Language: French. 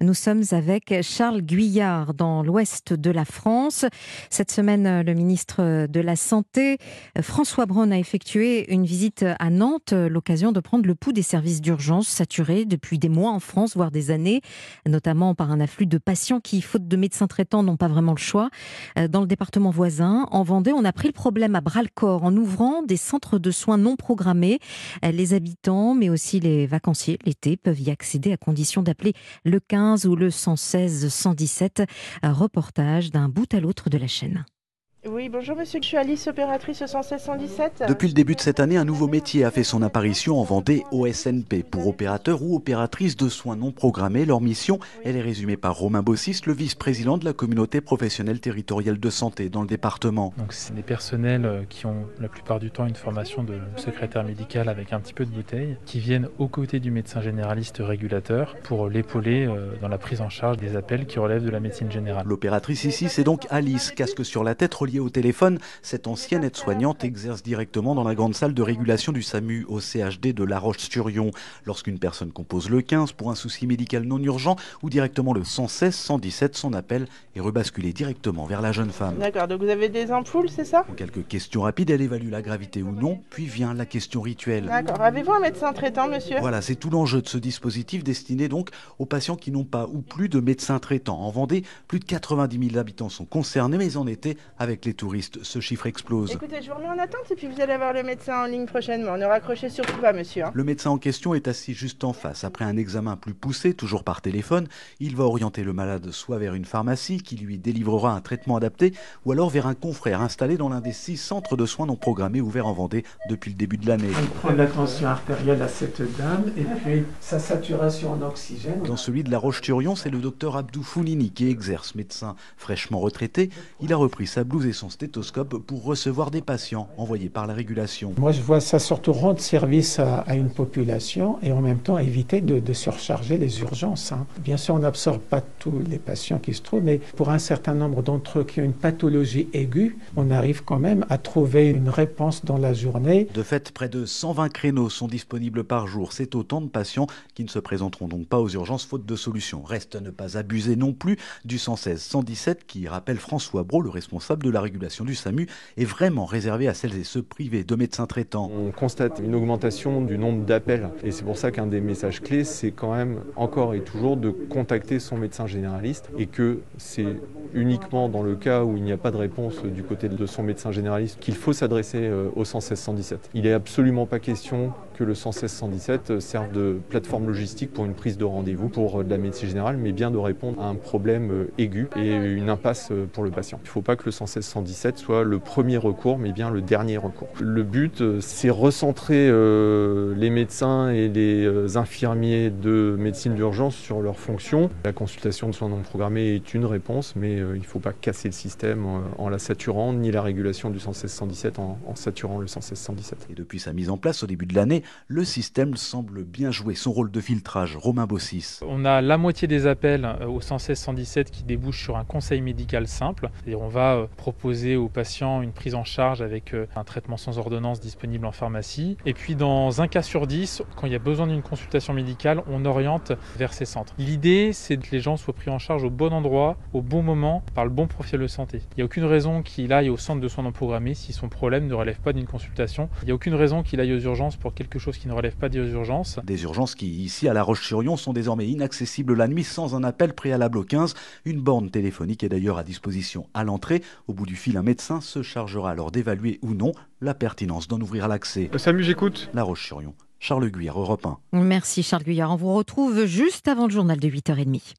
Nous sommes avec Charles Guyard dans l'ouest de la France. Cette semaine, le ministre de la Santé, François Braun, a effectué une visite à Nantes, l'occasion de prendre le pouls des services d'urgence saturés depuis des mois en France, voire des années, notamment par un afflux de patients qui, faute de médecins traitants, n'ont pas vraiment le choix. Dans le département voisin, en Vendée, on a pris le problème à bras le corps en ouvrant des centres de soins non programmés. Les habitants, mais aussi les vacanciers, l'été, peuvent y accéder à condition d'appeler le 15 ou le 116 117. Reportage d'un bout à l'autre de la chaîne. Oui, bonjour monsieur, je suis Alice, opératrice 116 117. Depuis le début de cette année, un nouveau métier a fait son apparition en Vendée au SNP. Pour opérateurs ou opératrices de soins non programmés, leur mission, elle est résumée par Romain Bossis, le vice-président de la communauté professionnelle territoriale de santé dans le département. Donc c'est des personnels euh, qui ont la plupart du temps une formation de secrétaire médical avec un petit peu de bouteille, qui viennent aux côtés du médecin généraliste régulateur pour l'épauler euh, dans la prise en charge des appels qui relèvent de la médecine générale. L'opératrice ici, c'est donc Alice, casque sur la tête relié au téléphone, cette ancienne aide-soignante exerce directement dans la grande salle de régulation du SAMU au CHD de La Roche-sur-Yon. Lorsqu'une personne compose le 15 pour un souci médical non urgent ou directement le 116 117, son appel est rebasculé directement vers la jeune femme. D'accord, donc vous avez des ampoules, c'est ça? En quelques questions rapides, elle évalue la gravité ou non, puis vient la question rituelle. D'accord, avez-vous un médecin traitant, monsieur? Voilà, c'est tout l'enjeu de ce dispositif destiné donc aux patients qui n'ont pas ou plus de médecin traitant. En Vendée, plus de 90 000 habitants sont concernés, mais en été, avec les touristes, ce chiffre explose. Écoutez, je vous remets en attente et puis vous allez avoir le médecin en ligne prochainement. Ne raccrochez surtout pas, monsieur. hein. Le médecin en question est assis juste en face. Après un examen plus poussé, toujours par téléphone, il va orienter le malade soit vers une pharmacie qui lui délivrera un traitement adapté, ou alors vers un confrère installé dans l'un des six centres de soins non programmés ouverts en Vendée depuis le début de l'année. On prend la tension artérielle à cette dame et puis sa saturation en oxygène. Dans celui de la Roche-Turion, c'est le docteur Abdou Foulini qui exerce, médecin fraîchement retraité. Il a repris sa blouse son stéthoscope pour recevoir des patients envoyés par la régulation. Moi, je vois ça surtout rendre service à, à une population et en même temps éviter de, de surcharger les urgences. hein. Bien sûr, on n'absorbe pas tous les patients qui se trouvent, mais pour un certain nombre d'entre eux qui ont une pathologie aiguë, on arrive quand même à trouver une réponse dans la journée. De fait, près de 120 créneaux sont disponibles par jour. C'est autant de patients qui ne se présenteront donc pas aux urgences faute de solution. Reste à ne pas abuser non plus du 116 117 qui rappelle François Brault, le responsable de la régulation du SAMU, est vraiment réservé à celles et ceux privés de médecins traitants. On constate une augmentation du nombre d'appels et c'est pour ça qu'un des messages clés, c'est quand même encore et toujours de contacter son médecin généraliste et que c'est uniquement dans le cas où il n'y a pas de réponse du côté de son médecin généraliste qu'il faut s'adresser euh, au 116 117. Il n'est absolument pas question que le 116 117 serve de plateforme logistique pour une prise de rendez-vous pour euh, la médecine générale, mais bien de répondre à un problème euh, aigu et une impasse euh, pour le patient. Il ne faut pas que le 116 117 soit le premier recours, mais bien le dernier recours. Le but, c'est recentrer les médecins et les infirmiers de médecine d'urgence sur leurs fonctions. La consultation de soins non programmés est une réponse, mais il ne faut pas casser le système en, la saturant, ni la régulation du 116 117 en, saturant le 116 117. Et depuis sa mise en place au début de l'année, le système semble bien jouer son rôle de filtrage. Romain Bossis. On a la moitié des appels euh, au 116 117 qui débouchent sur un conseil médical simple. C'est-à-dire on va euh, proposer aux patients une prise en charge avec euh, un traitement sans ordonnance disponible en pharmacie. Et puis dans un cas sur dix, quand il y a besoin d'une consultation médicale, on oriente vers ces centres. L'idée, c'est que les gens soient pris en charge au bon endroit, au bon moment, par le bon profil de santé. Il n'y a aucune raison qu'il aille au centre de soins non programmés si son problème ne relève pas d'une consultation. Il n'y a aucune raison qu'il aille aux urgences pour quelque chose qui ne relève pas des urgences. Des urgences qui, ici à La Roche-sur-Yon, sont désormais inaccessibles la nuit sans un appel préalable au 15. Une borne téléphonique est d'ailleurs à disposition à l'entrée. Au bout du fil, un médecin se chargera alors d'évaluer ou non la pertinence d'en ouvrir l'accès. Salut, j'écoute. La Roche-sur-Yon. Charles Guire, Europe 1. Merci Charles Guyard. On vous retrouve juste avant le journal de 8h30.